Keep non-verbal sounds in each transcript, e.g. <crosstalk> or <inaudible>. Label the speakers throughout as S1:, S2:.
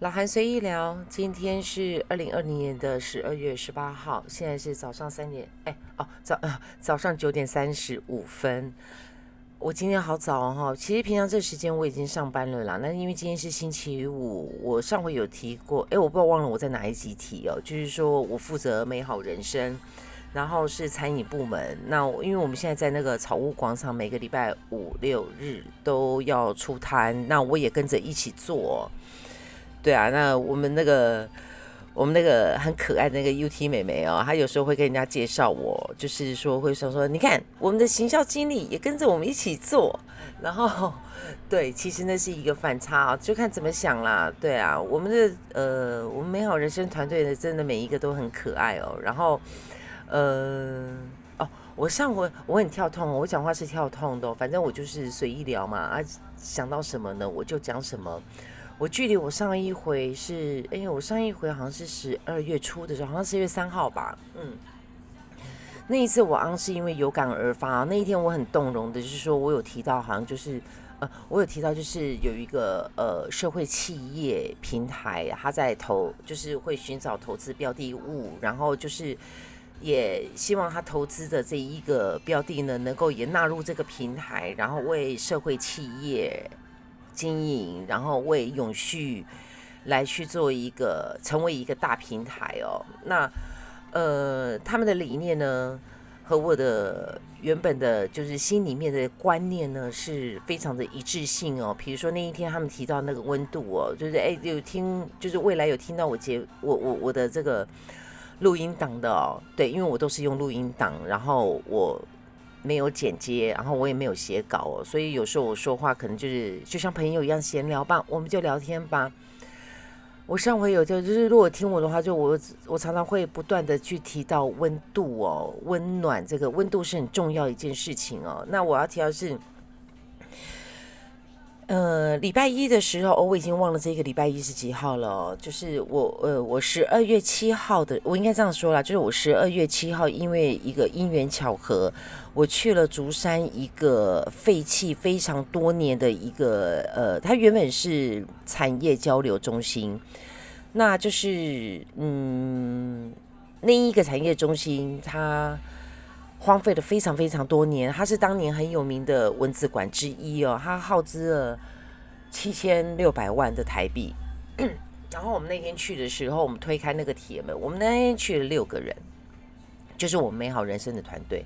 S1: 老韩随意聊，今天是二零二零年的十二月十八号，现在是早上三点，哎哦早呃早上九点三十五分。我今天好早哈，其实平常这时间我已经上班了啦。那因为今天是星期五，我上回有提过，哎，我不知道忘了我在哪一集提哦，就是说我负责美好人生，然后是餐饮部门。那因为我们现在在那个草屋广场，每个礼拜五六日都要出摊，那我也跟着一起做。对啊，那我们那个我们那个很可爱的那个 UT 妹妹哦，她有时候会跟人家介绍我，就是说会说说，你看我们的行销经理也跟着我们一起做，然后 <laughs> 对，其实那是一个反差啊，就看怎么想啦。对啊，我们的呃，我们美好人生团队的真的每一个都很可爱哦。然后呃，哦，我上回我很跳痛，我讲话是跳痛的，反正我就是随意聊嘛，啊，想到什么呢我就讲什么。我距离我上一回是，哎，我上一回好像是十二月初的时候，好像十月三号吧，嗯，那一次我昂是因为有感而发，那一天我很动容的，就是说我有提到，好像就是，呃，我有提到就是有一个呃社会企业平台，他在投，就是会寻找投资标的物，然后就是也希望他投资的这一个标的呢，能够也纳入这个平台，然后为社会企业。经营，然后为永续来去做一个成为一个大平台哦。那呃，他们的理念呢，和我的原本的就是心里面的观念呢，是非常的一致性哦。比如说那一天他们提到那个温度哦，就是哎有听，就是未来有听到我节我我我的这个录音档的哦。对，因为我都是用录音档，然后我。没有剪接，然后我也没有写稿哦，所以有时候我说话可能就是就像朋友一样闲聊吧，我们就聊天吧。我上回有就就是如果听我的话，就我我常常会不断的去提到温度哦，温暖这个温度是很重要一件事情哦。那我要提到是。呃，礼拜一的时候，哦，我已经忘了这个礼拜一是几号了。就是我，呃，我十二月七号的，我应该这样说啦，就是我十二月七号，因为一个因缘巧合，我去了竹山一个废弃非常多年的一个，呃，它原本是产业交流中心，那就是，嗯，那一个产业中心它。荒废了非常非常多年，它是当年很有名的文字馆之一哦，它耗资了七千六百万的台币。<coughs> 然后我们那天去的时候，我们推开那个铁门，我们那天去了六个人，就是我们美好人生的团队。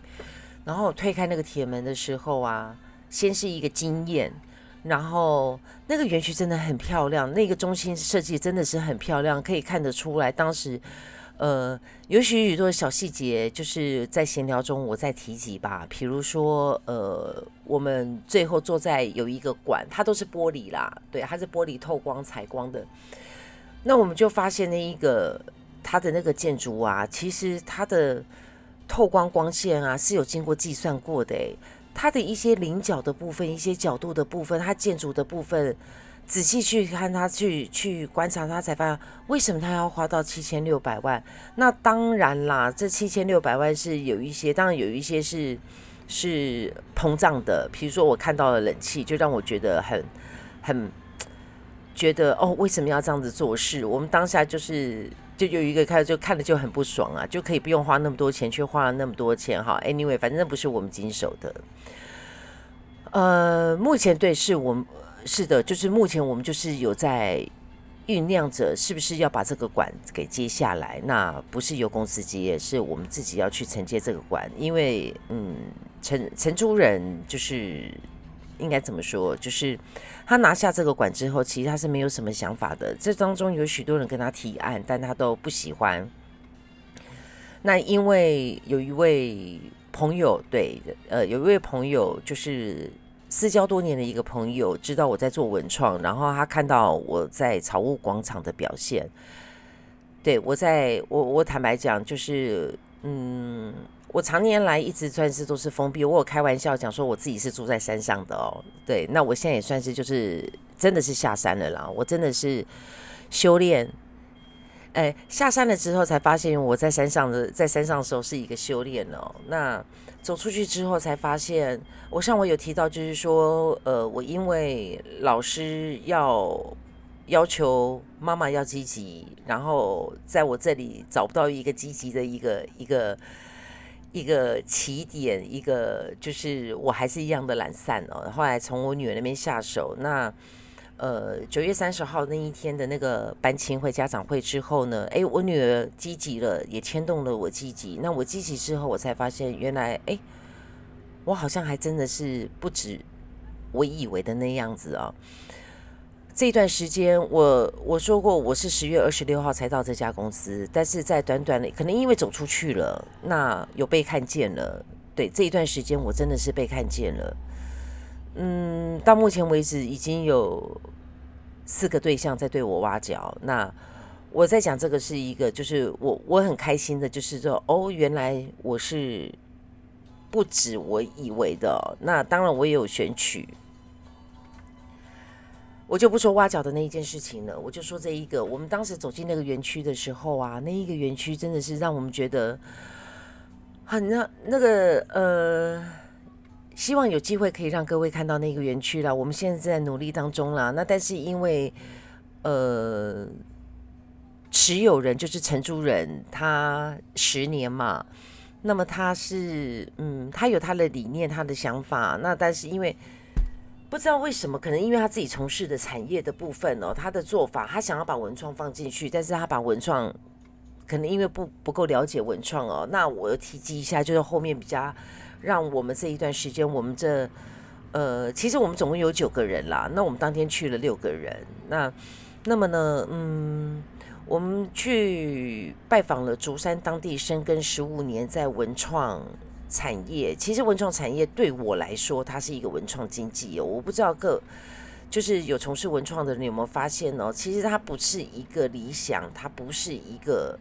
S1: 然后推开那个铁门的时候啊，先是一个惊艳，然后那个园区真的很漂亮，那个中心设计真的是很漂亮，可以看得出来当时。呃，有许许多小细节，就是在闲聊中我在提及吧。比如说，呃，我们最后坐在有一个馆，它都是玻璃啦，对，它是玻璃透光采光的。那我们就发现那一个它的那个建筑啊，其实它的透光光线啊是有经过计算过的。它的一些棱角的部分、一些角度的部分、它建筑的部分。仔细去看他，去去观察他，才发现为什么他要花到七千六百万。那当然啦，这七千六百万是有一些，当然有一些是是膨胀的。比如说，我看到了冷气，就让我觉得很很觉得哦，为什么要这样子做事？我们当下就是就有一个看，就看了就很不爽啊，就可以不用花那么多钱，却花了那么多钱哈。Anyway，反正不是我们经手的。呃，目前对是我们。是的，就是目前我们就是有在酝酿着，是不是要把这个馆给接下来？那不是由公司接，是我们自己要去承接这个馆。因为，嗯，承承租人就是应该怎么说？就是他拿下这个馆之后，其实他是没有什么想法的。这当中有许多人跟他提案，但他都不喜欢。那因为有一位朋友，对，呃，有一位朋友就是。私交多年的一个朋友知道我在做文创，然后他看到我在草屋广场的表现，对我在我我坦白讲，就是嗯，我常年来一直算是都是封闭。我有开玩笑讲说我自己是住在山上的哦，对，那我现在也算是就是真的是下山了啦，我真的是修炼。哎，下山了之后才发现我在山上的在山上的时候是一个修炼哦，那。走出去之后才发现，我上我有提到，就是说，呃，我因为老师要要求妈妈要积极，然后在我这里找不到一个积极的一个一个一个起点，一个就是我还是一样的懒散哦。后来从我女儿那边下手，那呃九月三十号那一天的那个班亲会家长会之后呢，哎，我女儿积极了，也牵动了我积极。那我积极之后，我才发现原来哎，我好像还真的是不止我以为的那样子啊。这段时间，我我说过我是十月二十六号才到这家公司，但是在短短的可能因为走出去了，那有被看见了。对这一段时间，我真的是被看见了。嗯，到目前为止已经有四个对象在对我挖角。那我在讲这个是一个，就是我我很开心的，就是说哦，原来我是不止我以为的。那当然我也有选取。我就不说挖角的那一件事情了，我就说这一个。我们当时走进那个园区的时候啊，那一个园区真的是让我们觉得很那那个呃，希望有机会可以让各位看到那个园区了。我们现在在努力当中啦。那但是因为呃，持有人就是承租人，他十年嘛，那么他是嗯，他有他的理念，他的想法。那但是因为不知道为什么，可能因为他自己从事的产业的部分哦，他的做法，他想要把文创放进去，但是他把文创可能因为不不够了解文创哦，那我提及一下，就是后面比较让我们这一段时间，我们这呃，其实我们总共有九个人啦，那我们当天去了六个人，那那么呢，嗯，我们去拜访了竹山当地深耕十五年在文创。产业其实文创产业对我来说，它是一个文创经济哦。我不知道各就是有从事文创的人有没有发现哦？其实它不是一个理想，它不是一个，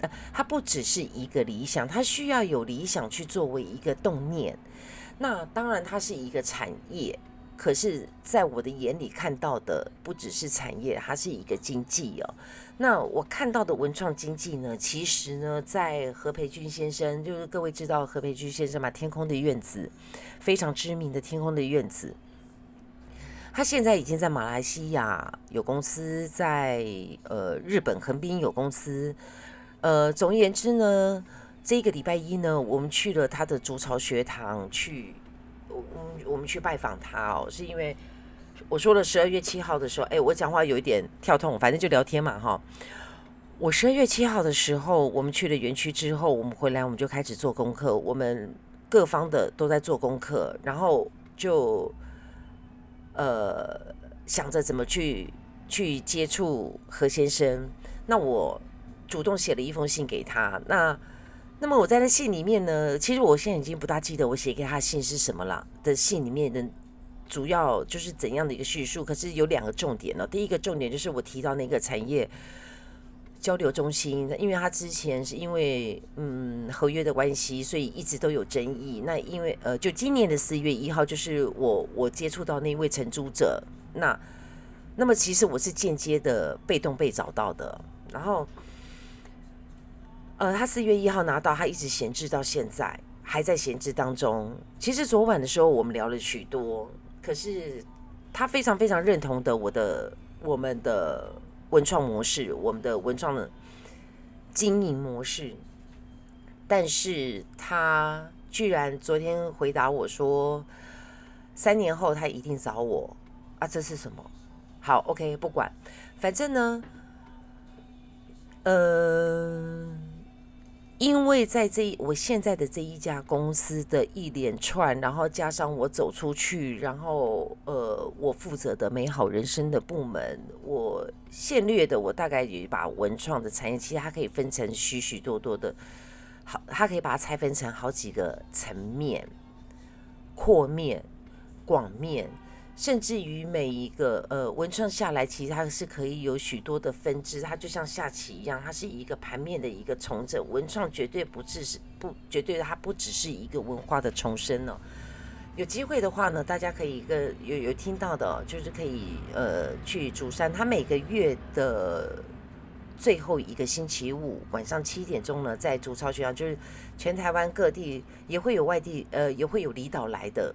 S1: 呃，它不只是一个理想，它需要有理想去作为一个动念。那当然，它是一个产业，可是在我的眼里看到的不只是产业，它是一个经济哦。那我看到的文创经济呢，其实呢，在何培军先生，就是各位知道何培军先生嘛，天空的院子，非常知名的天空的院子，他现在已经在马来西亚有公司，在呃日本横滨有公司，呃，总而言之呢，这个礼拜一呢，我们去了他的竹巢学堂去，我我们去拜访他哦，是因为。我说了十二月七号的时候，哎，我讲话有一点跳痛，反正就聊天嘛，哈。我十二月七号的时候，我们去了园区之后，我们回来我们就开始做功课，我们各方的都在做功课，然后就呃想着怎么去去接触何先生。那我主动写了一封信给他。那那么我在那信里面呢，其实我现在已经不大记得我写给他信是什么了。的信里面的。主要就是怎样的一个叙述？可是有两个重点呢。第一个重点就是我提到那个产业交流中心，因为他之前是因为嗯合约的关系，所以一直都有争议。那因为呃，就今年的四月一号，就是我我接触到那位承租者，那那么其实我是间接的被动被找到的。然后呃，他四月一号拿到，他一直闲置到现在，还在闲置当中。其实昨晚的时候，我们聊了许多。可是他非常非常认同的我的我们的文创模式，我们的文创的经营模式，但是他居然昨天回答我说，三年后他一定找我啊，这是什么？好，OK，不管，反正呢，呃。因为在这我现在的这一家公司的一连串，然后加上我走出去，然后呃，我负责的美好人生的部门，我现略的，我大概也把文创的产业，其实它可以分成许许多多的，好，它可以把它拆分成好几个层面，扩面、广面。甚至于每一个呃文创下来，其实它是可以有许多的分支，它就像下棋一样，它是一个盘面的一个重整。文创绝对不只是不绝对，它不只是一个文化的重生哦。有机会的话呢，大家可以跟有有听到的，就是可以呃去竹山，它每个月的最后一个星期五晚上七点钟呢，在竹超学校，就是全台湾各地也会有外地呃也会有离岛来的。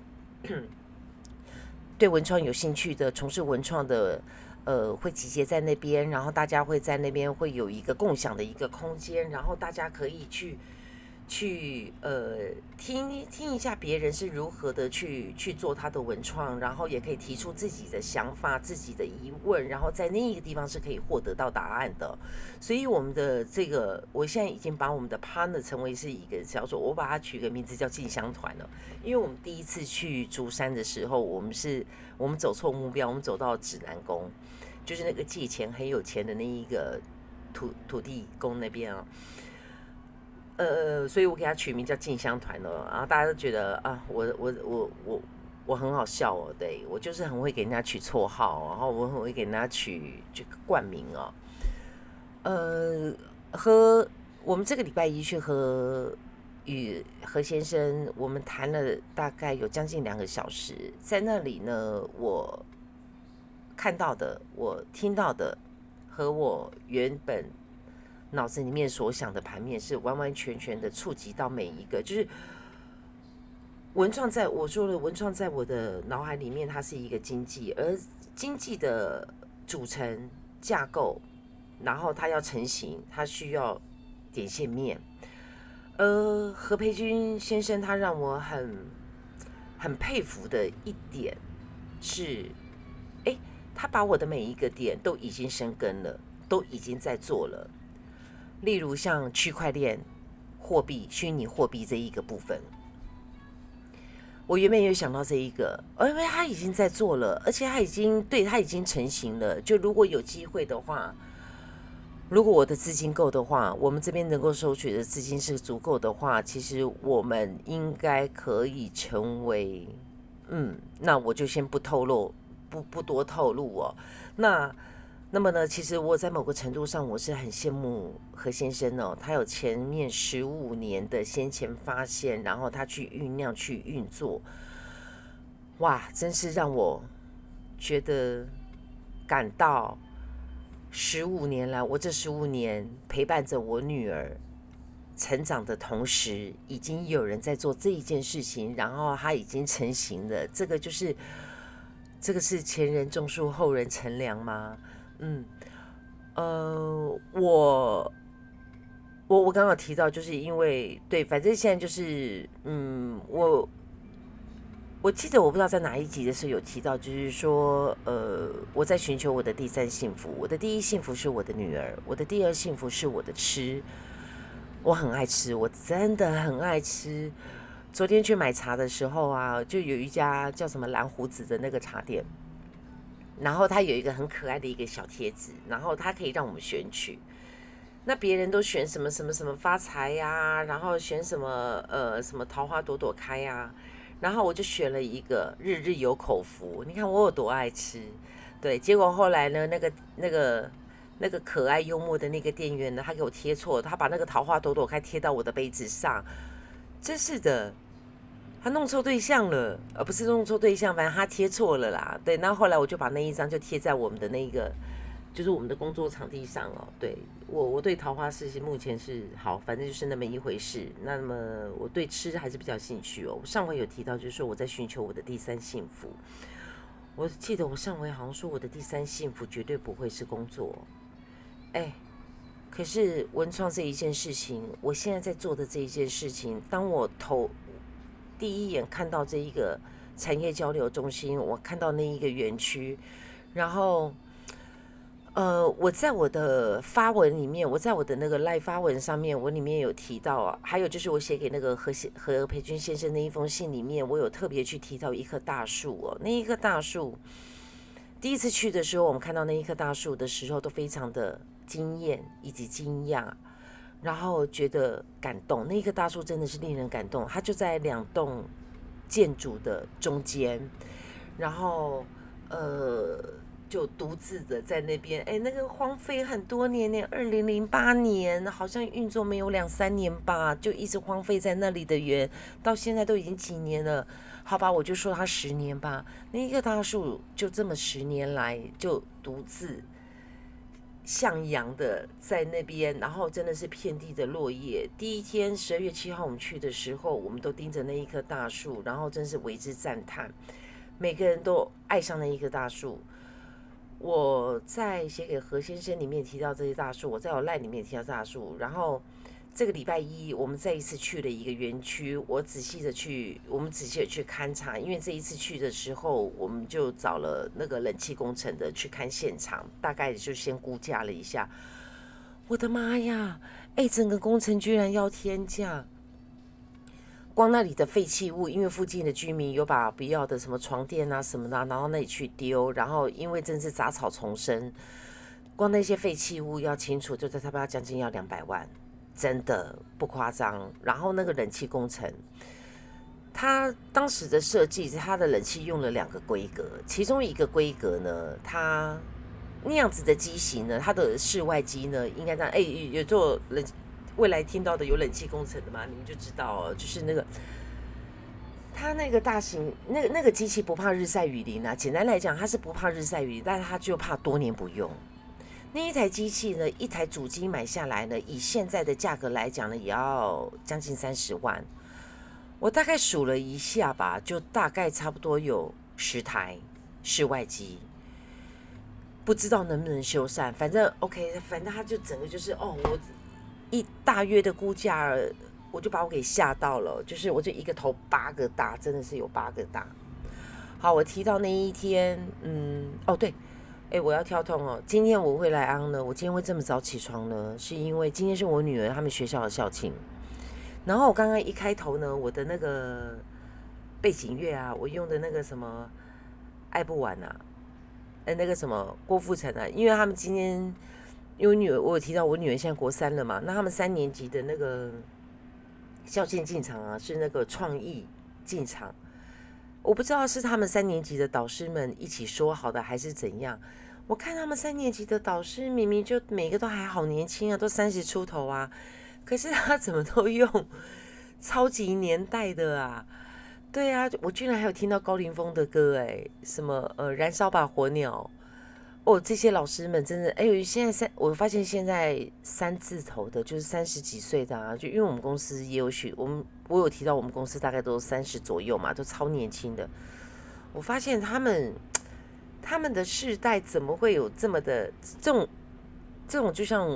S1: 对文创有兴趣的，从事文创的，呃会集结在那边，然后大家会在那边会有一个共享的一个空间，然后大家可以去。去呃听听一下别人是如何的去去做他的文创，然后也可以提出自己的想法、自己的疑问，然后在另一个地方是可以获得到答案的。所以我们的这个，我现在已经把我们的 partner 成为是一个叫做，我把它取个名字叫进香团了。因为我们第一次去竹山的时候，我们是我们走错目标，我们走到指南宫，就是那个借钱很有钱的那一个土土地公那边啊。呃，所以我给他取名叫进香团哦，然后大家都觉得啊，我我我我我很好笑哦，对我就是很会给人家取绰号，然后我很会给人家取这个冠名哦。呃，和我们这个礼拜一去和与何先生，我们谈了大概有将近两个小时，在那里呢，我看到的，我听到的，和我原本。脑子里面所想的盘面是完完全全的触及到每一个，就是文创在我说的文创在我的脑海里面，它是一个经济，而经济的组成架构，然后它要成型，它需要点线面。而何培军先生他让我很很佩服的一点是，哎，他把我的每一个点都已经生根了，都已经在做了。例如像区块链、货币、虚拟货币这一个部分，我原本有想到这一个，因为他已经在做了，而且他已经对他已经成型了。就如果有机会的话，如果我的资金够的话，我们这边能够收取的资金是足够的话，其实我们应该可以成为，嗯，那我就先不透露，不不多透露哦。那。那么呢，其实我在某个程度上，我是很羡慕何先生哦，他有前面十五年的先前发现，然后他去酝酿、去运作，哇，真是让我觉得感到十五年来，我这十五年陪伴着我女儿成长的同时，已经有人在做这一件事情，然后他已经成型了。这个就是这个是前人种树，后人乘凉吗？嗯，呃，我我我刚刚提到，就是因为对，反正现在就是，嗯，我我记得我不知道在哪一集的时候有提到，就是说，呃，我在寻求我的第三幸福，我的第一幸福是我的女儿，我的第二幸福是我的吃，我很爱吃，我真的很爱吃。昨天去买茶的时候啊，就有一家叫什么蓝胡子的那个茶店。然后它有一个很可爱的一个小贴纸，然后它可以让我们选取。那别人都选什么什么什么发财呀，然后选什么呃什么桃花朵朵开呀，然后我就选了一个日日有口福。你看我有多爱吃，对。结果后来呢，那个那个那个可爱幽默的那个店员呢，他给我贴错，他把那个桃花朵朵开贴到我的杯子上，真是的。他弄错对象了，而不是弄错对象，反正他贴错了啦。对，那后来我就把那一张就贴在我们的那个，就是我们的工作场地上哦。对我，我对桃花事情目前是好，反正就是那么一回事。那么我对吃还是比较兴趣哦。上回有提到，就是说我在寻求我的第三幸福。我记得我上回好像说我的第三幸福绝对不会是工作。哎，可是文创这一件事情，我现在在做的这一件事情，当我投。第一眼看到这一个产业交流中心，我看到那一个园区，然后，呃，我在我的发文里面，我在我的那个赖发文上面，我里面有提到啊，还有就是我写给那个何先何培军先生那一封信里面，我有特别去提到一棵大树哦，那一棵大树，第一次去的时候，我们看到那一棵大树的时候，都非常的惊艳以及惊讶。然后觉得感动，那一棵大树真的是令人感动。它就在两栋建筑的中间，然后呃，就独自的在那边。哎，那个荒废很多年呢，二零零八年好像运作没有两三年吧，就一直荒废在那里的园，到现在都已经几年了。好吧，我就说它十年吧。那一棵大树就这么十年来就独自。向阳的在那边，然后真的是遍地的落叶。第一天十二月七号我们去的时候，我们都盯着那一棵大树，然后真是为之赞叹。每个人都爱上那一棵大树。我在写给何先生里面提到这些大树，我在我赖里面提到大树，然后这个礼拜一我们再一次去了一个园区，我仔细的去，我们仔细的去勘察，因为这一次去的时候，我们就找了那个冷气工程的去看现场，大概就先估价了一下，我的妈呀，哎，整个工程居然要天价！光那里的废弃物，因为附近的居民有把不要的什么床垫啊什么的拿到那里去丢，然后因为真是杂草丛生，光那些废弃物要清除，就在差不多将近要两百万，真的不夸张。然后那个冷气工程，它当时的设计是它的冷气用了两个规格，其中一个规格呢，它那样子的机型呢，它的室外机呢，应该在哎有做冷。未来听到的有冷气工程的嘛，你们就知道，就是那个，它那个大型那个那个机器不怕日晒雨淋啊。简单来讲，它是不怕日晒雨淋，但是它就怕多年不用。那一台机器呢，一台主机买下来呢，以现在的价格来讲呢，也要将近三十万。我大概数了一下吧，就大概差不多有十台室外机，不知道能不能修缮。反正 OK，反正它就整个就是哦，我。一大约的估价，我就把我给吓到了。就是我这一个头八个大，真的是有八个大。好，我提到那一天，嗯，哦对，哎，我要跳痛哦。今天我会来安呢，我今天会这么早起床呢，是因为今天是我女儿他们学校的校庆。然后我刚刚一开头呢，我的那个背景乐啊，我用的那个什么爱不完啊，哎，那个什么郭富城啊，因为他们今天。因为女儿，我有提到我女儿现在国三了嘛，那他们三年级的那个校庆进场啊，是那个创意进场，我不知道是他们三年级的导师们一起说好的还是怎样。我看他们三年级的导师明明就每个都还好年轻啊，都三十出头啊，可是他怎么都用 <laughs> 超级年代的啊？对啊，我居然还有听到高凌风的歌哎，什么呃，燃烧吧火鸟。哦，这些老师们真的，哎呦，现在三，我发现现在三字头的，就是三十几岁的啊，就因为我们公司也有许，我们我有提到我们公司大概都三十左右嘛，都超年轻的。我发现他们他们的世代怎么会有这么的这种这种，就像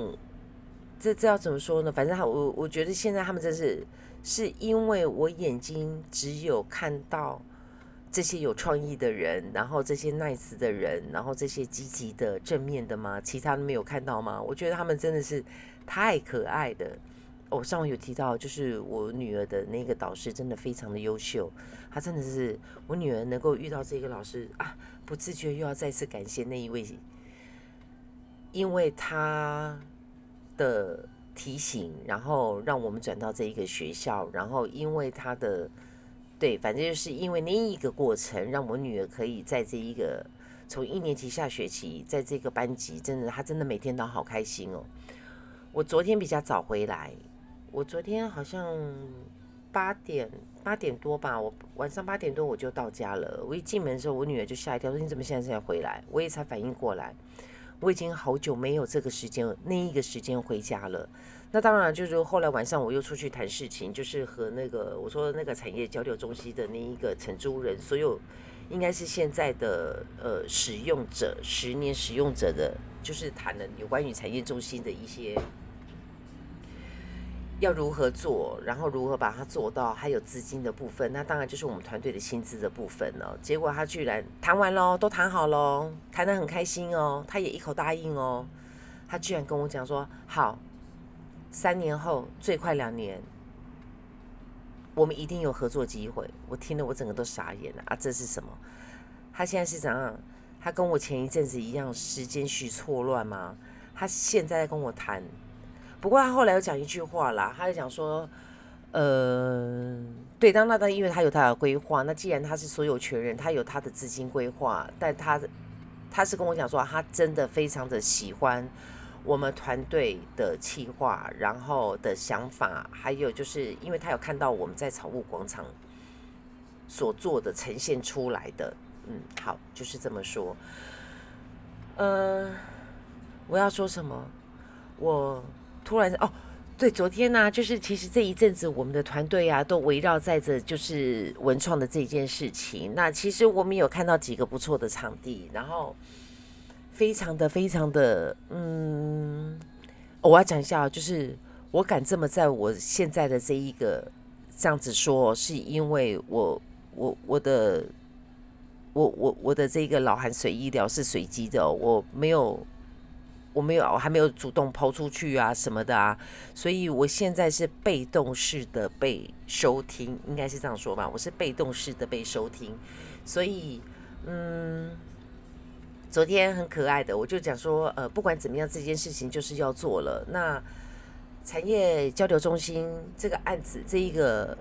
S1: 这这要怎么说呢？反正我我觉得现在他们真是是因为我眼睛只有看到。这些有创意的人，然后这些 nice 的人，然后这些积极的正面的吗？其他的没有看到吗？我觉得他们真的是太可爱的。我上午有提到，就是我女儿的那个导师真的非常的优秀，她真的是我女儿能够遇到这个老师啊，不自觉又要再次感谢那一位，因为他的提醒，然后让我们转到这一个学校，然后因为他的。对，反正就是因为那一个过程，让我女儿可以在这一个从一年级下学期，在这个班级，真的她真的每天都好开心哦。我昨天比较早回来，我昨天好像八点八点多吧，我晚上八点多我就到家了。我一进门的时候，我女儿就吓一跳，说你怎么现在才回来？我也才反应过来，我已经好久没有这个时间那一个时间回家了。那当然，就是后来晚上我又出去谈事情，就是和那个我说那个产业交流中心的那一个承租人，所有应该是现在的呃使用者，十年使用者的，就是谈了有关于产业中心的一些要如何做，然后如何把它做到，还有资金的部分，那当然就是我们团队的薪资的部分了。结果他居然谈完喽，都谈好喽，谈得很开心哦，他也一口答应哦，他居然跟我讲说好。三年后，最快两年，我们一定有合作机会。我听了，我整个都傻眼了啊！这是什么？他现在是怎样？他跟我前一阵子一样，时间序错乱吗？他现在在跟我谈。不过他后来又讲一句话啦，他就讲说，呃，对，当那当因为他有他的规划，那既然他是所有权人，他有他的资金规划，但他他是跟我讲说，他真的非常的喜欢。我们团队的企划，然后的想法，还有就是因为他有看到我们在草木广场所做的呈现出来的，嗯，好，就是这么说。呃，我要说什么？我突然哦，对，昨天呢，就是其实这一阵子我们的团队啊，都围绕在着就是文创的这件事情。那其实我们有看到几个不错的场地，然后。非常的非常的，嗯，我要讲一下，就是我敢这么在我现在的这一个这样子说，是因为我我我的我我我的这个老寒水医疗是随机的，我没有我没有我还没有主动抛出去啊什么的啊，所以我现在是被动式的被收听，应该是这样说吧，我是被动式的被收听，所以嗯。昨天很可爱的，我就讲说，呃，不管怎么样，这件事情就是要做了。那产业交流中心这个案子，这一个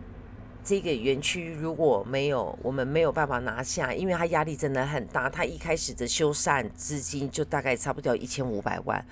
S1: 这个园区如果没有我们没有办法拿下，因为它压力真的很大，它一开始的修缮资金就大概差不多一千五百万，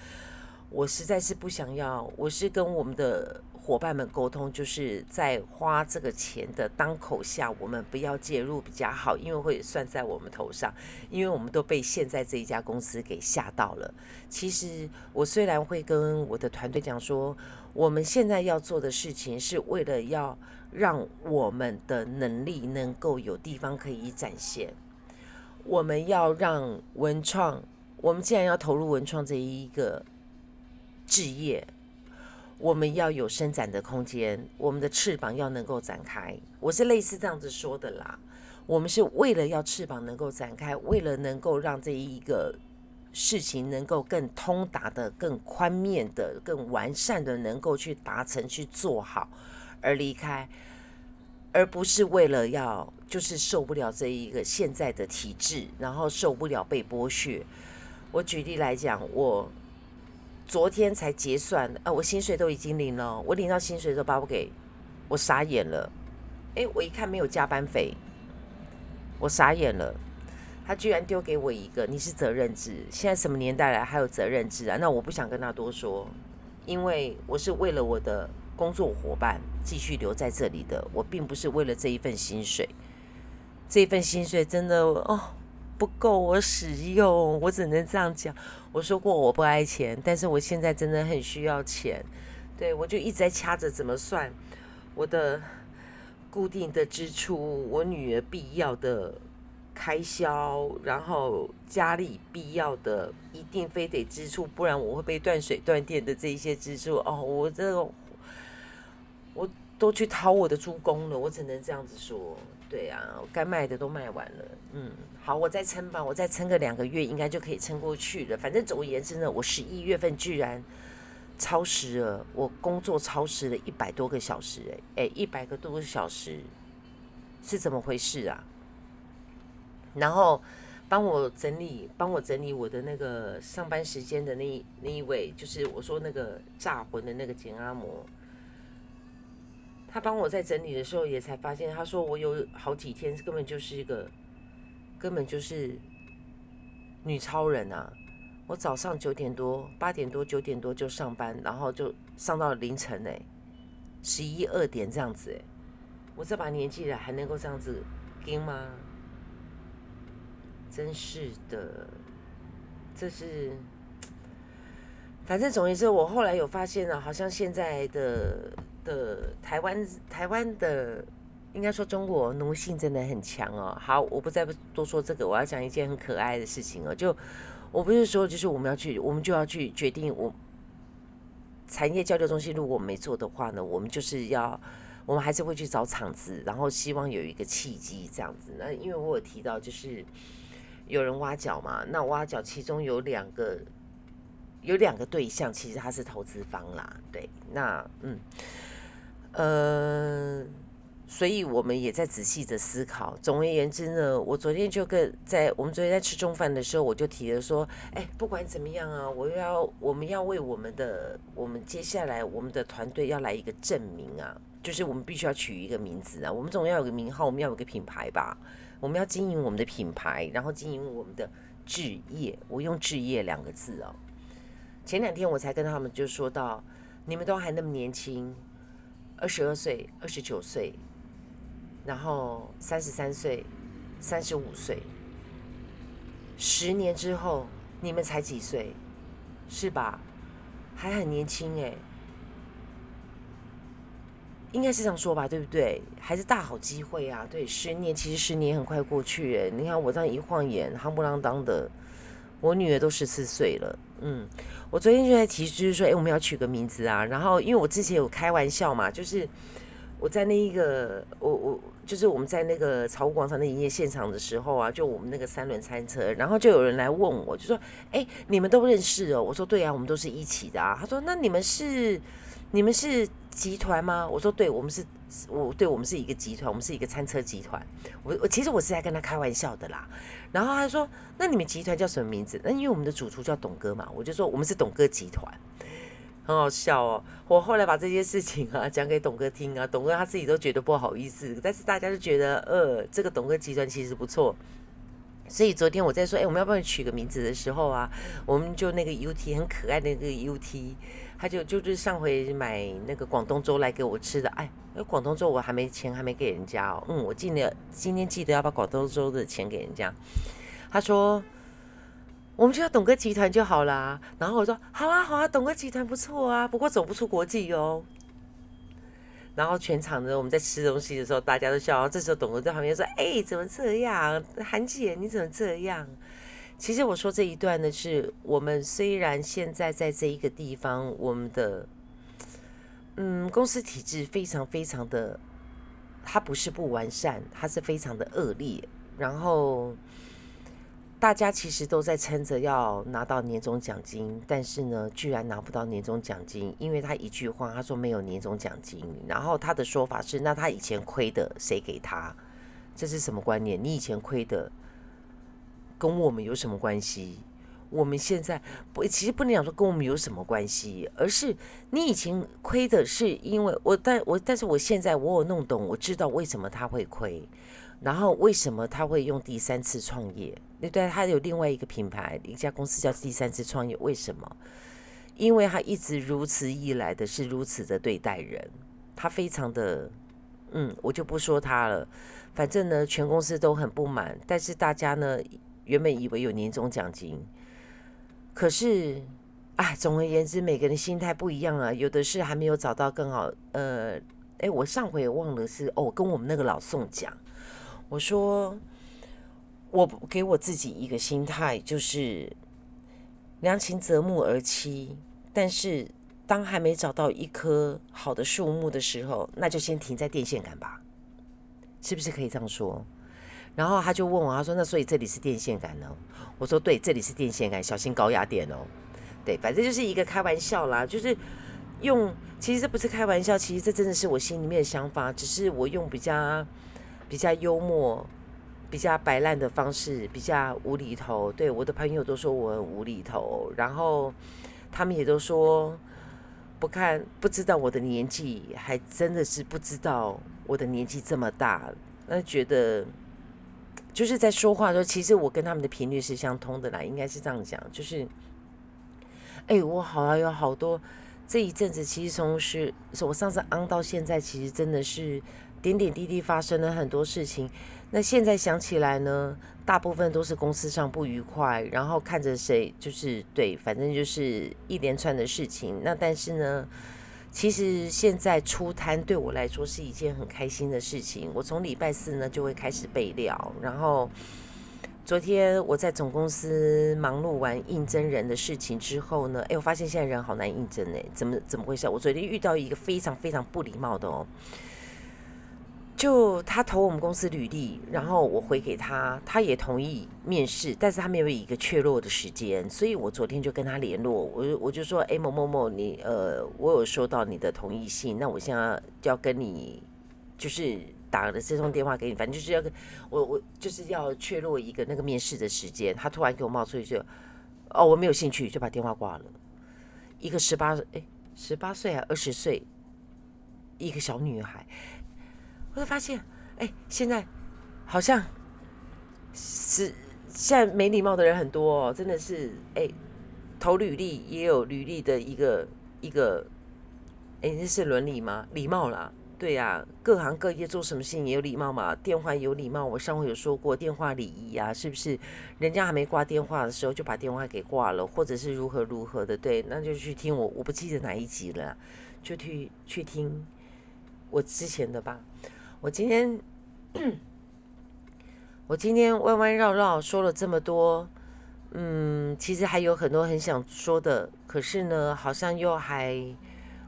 S1: 我实在是不想要，我是跟我们的。伙伴们沟通，就是在花这个钱的当口下，我们不要介入比较好，因为会算在我们头上，因为我们都被现在这一家公司给吓到了。其实我虽然会跟我的团队讲说，我们现在要做的事情是为了要让我们的能力能够有地方可以展现，我们要让文创，我们既然要投入文创这一个置业。我们要有伸展的空间，我们的翅膀要能够展开。我是类似这样子说的啦。我们是为了要翅膀能够展开，为了能够让这一个事情能够更通达的、更宽面的、更完善的，能够去达成、去做好而离开，而不是为了要就是受不了这一个现在的体制，然后受不了被剥削。我举例来讲，我。昨天才结算，呃，我薪水都已经领了。我领到薪水的时候，把我给我傻眼了。哎，我一看没有加班费，我傻眼了。他居然丢给我一个，你是责任制。现在什么年代了，还有责任制啊？那我不想跟他多说，因为我是为了我的工作伙伴继续留在这里的，我并不是为了这一份薪水。这份薪水真的哦。不够我使用，我只能这样讲。我说过我不爱钱，但是我现在真的很需要钱。对我就一直在掐着怎么算我的固定的支出，我女儿必要的开销，然后家里必要的一定非得支出，不然我会被断水断电的这一些支出。哦，我这个都去掏我的猪公了，我只能这样子说。对呀，该卖的都卖完了。嗯，好，我再撑吧，我再撑个两个月，应该就可以撑过去了。反正总而言之呢，我十一月份居然超时了，我工作超时了一百多个小时，哎哎，一百个多个小时是怎么回事啊？然后帮我整理，帮我整理我的那个上班时间的那那一位，就是我说那个炸魂的那个简阿嬷。他帮我在整理的时候，也才发现，他说我有好几天根本就是一个，根本就是女超人啊！我早上九点多、八点多、九点多就上班，然后就上到凌晨哎，十一二点这样子哎，我这把年纪了还能够这样子跟吗？真是的，这是，反正总而言之，我后来有发现了，好像现在的。的台湾，台湾的应该说中国奴性真的很强哦。好，我不再多说这个，我要讲一件很可爱的事情哦。就我不是说，就是我们要去，我们就要去决定，我产业交流中心如果没做的话呢，我们就是要，我们还是会去找厂子，然后希望有一个契机这样子。那因为我有提到，就是有人挖角嘛，那挖角其中有两个。有两个对象，其实他是投资方啦，对，那嗯，呃，所以我们也在仔细的思考。总而言之呢，我昨天就跟在我们昨天在吃中饭的时候，我就提了说，哎，不管怎么样啊，我要我们要为我们的我们接下来我们的团队要来一个证明啊，就是我们必须要取一个名字啊，我们总要有个名号，我们要有个品牌吧，我们要经营我们的品牌，然后经营我们的置业，我用置业两个字哦。前两天我才跟他们就说到，你们都还那么年轻，二十二岁、二十九岁，然后三十三岁、三十五岁，十年之后你们才几岁，是吧？还很年轻哎，应该是这样说吧，对不对？还是大好机会啊！对，十年其实十年很快过去哎，你看我这样一晃眼，夯不啷当的。我女儿都十四岁了，嗯，我昨天就在提就是说，哎，我们要取个名字啊。然后因为我之前有开玩笑嘛，就是我在那一个，我我就是我们在那个草屋广场的营业现场的时候啊，就我们那个三轮餐车，然后就有人来问我，就说，哎，你们都认识哦？我说对啊，我们都是一起的啊。他说，那你们是你们是集团吗？我说对，我们是。我对我们是一个集团，我们是一个餐车集团。我我其实我是在跟他开玩笑的啦。然后他说：“那你们集团叫什么名字？”那因为我们的主厨叫董哥嘛，我就说我们是董哥集团，很好笑哦。我后来把这些事情啊讲给董哥听啊，董哥他自己都觉得不好意思，但是大家就觉得呃，这个董哥集团其实不错。所以昨天我在说，哎，我们要不要取个名字的时候啊，我们就那个 UT 很可爱的那个 UT。他就就是上回买那个广东粥来给我吃的，哎，广东粥我还没钱还没给人家哦，嗯，我记得今天记得要把广东粥的钱给人家。他说，我们就要董哥集团就好啦。然后我说，好啊好啊，董哥集团不错啊，不过走不出国际哦。然后全场的我们在吃东西的时候，大家都笑。这时候董哥在旁边说，哎，怎么这样？韩姐你怎么这样？其实我说这一段呢，是我们虽然现在在这一个地方，我们的嗯公司体制非常非常的，它不是不完善，它是非常的恶劣。然后大家其实都在撑着要拿到年终奖金，但是呢，居然拿不到年终奖金，因为他一句话，他说没有年终奖金。然后他的说法是，那他以前亏的谁给他？这是什么观念？你以前亏的？跟我们有什么关系？我们现在不，其实不能讲说跟我们有什么关系，而是你以前亏的是因为我，但我但是我现在我有弄懂，我知道为什么他会亏，然后为什么他会用第三次创业？那对他有另外一个品牌，一家公司叫第三次创业，为什么？因为他一直如此以来的是如此的对待人，他非常的，嗯，我就不说他了，反正呢，全公司都很不满，但是大家呢。原本以为有年终奖金，可是，哎，总而言之，每个人心态不一样啊。有的是还没有找到更好，呃，哎，我上回也忘了是哦，跟我们那个老宋讲，我说我给我自己一个心态，就是良禽择木而栖。但是当还没找到一棵好的树木的时候，那就先停在电线杆吧，是不是可以这样说？然后他就问我，他说：“那所以这里是电线杆呢？”我说：“对，这里是电线杆，小心高压电哦。”对，反正就是一个开玩笑啦，就是用，其实这不是开玩笑，其实这真的是我心里面的想法，只是我用比较比较幽默、比较摆烂的方式，比较无厘头。对，我的朋友都说我很无厘头，然后他们也都说不看不知道我的年纪，还真的是不知道我的年纪这么大，那觉得。就是在说话的时候，其实我跟他们的频率是相通的啦，应该是这样讲。就是，哎，我好像有好多这一阵子，其实从是我上次昂到现在，其实真的是点点滴滴发生了很多事情。那现在想起来呢，大部分都是公司上不愉快，然后看着谁就是对，反正就是一连串的事情。那但是呢？其实现在出摊对我来说是一件很开心的事情。我从礼拜四呢就会开始备料，然后昨天我在总公司忙碌完应征人的事情之后呢，哎，我发现现在人好难应征哎，怎么怎么回事？我昨天遇到一个非常非常不礼貌的哦。就他投我们公司履历，然后我回给他，他也同意面试，但是他没有一个确落的时间，所以我昨天就跟他联络，我我就说，哎，某某某，你呃，我有收到你的同意信，那我现在就要跟你，就是打了这通电话给你，反正就是要跟我我就是要确落一个那个面试的时间。他突然给我冒出一句，哦，我没有兴趣，就把电话挂了。一个十八哎十八岁还二十岁，一个小女孩。我就发现，哎，现在好像是现在没礼貌的人很多哦，真的是，哎，投履历也有履历的一个一个，哎，那是伦理吗？礼貌啦，对呀，各行各业做什么事情也有礼貌嘛，电话有礼貌，我上回有说过电话礼仪啊，是不是？人家还没挂电话的时候就把电话给挂了，或者是如何如何的，对，那就去听我，我不记得哪一集了，就去去听我之前的吧。我今天，我今天弯弯绕绕说了这么多，嗯，其实还有很多很想说的，可是呢，好像又还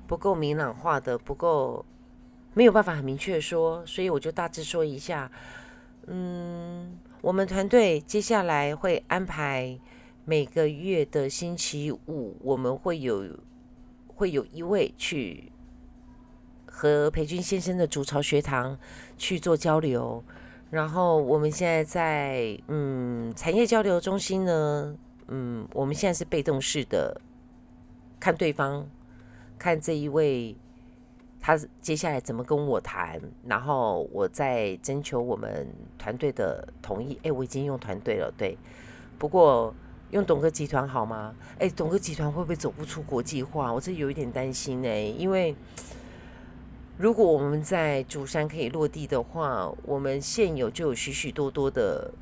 S1: 不够明朗化的，不够没有办法很明确说，所以我就大致说一下。嗯，我们团队接下来会安排每个月的星期五，我们会有会有一位去和裴军先生的主巢学堂去做交流。然后我们现在在嗯产业交流中心呢，嗯，我们现在是被动式的看对方，看这一位他接下来怎么跟我谈，然后我再征求我们团队的同意。哎，我已经用团队了，对。不过用董哥集团好吗？哎，董哥集团会不会走不出国际化？我这有一点担心哎，因为。如果我们在竹山可以落地的话，我们现有就有许许多多的，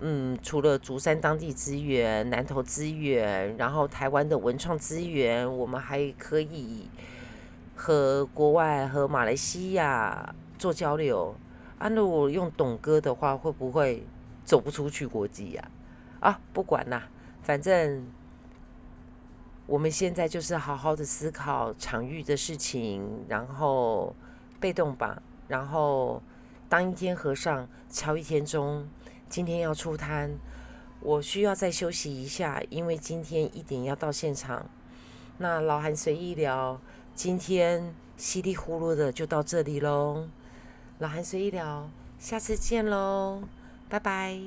S1: 嗯，除了竹山当地资源、南投资源，然后台湾的文创资源，我们还可以和国外和马来西亚做交流。啊，如果用董哥的话，会不会走不出去国际呀？啊，不管啦，反正我们现在就是好好的思考场域的事情，然后。被动吧，然后当一天和尚敲一天钟。今天要出摊，我需要再休息一下，因为今天一点要到现场。那老韩随意聊，今天稀里呼噜的就到这里喽。老韩随意聊，下次见喽，拜拜。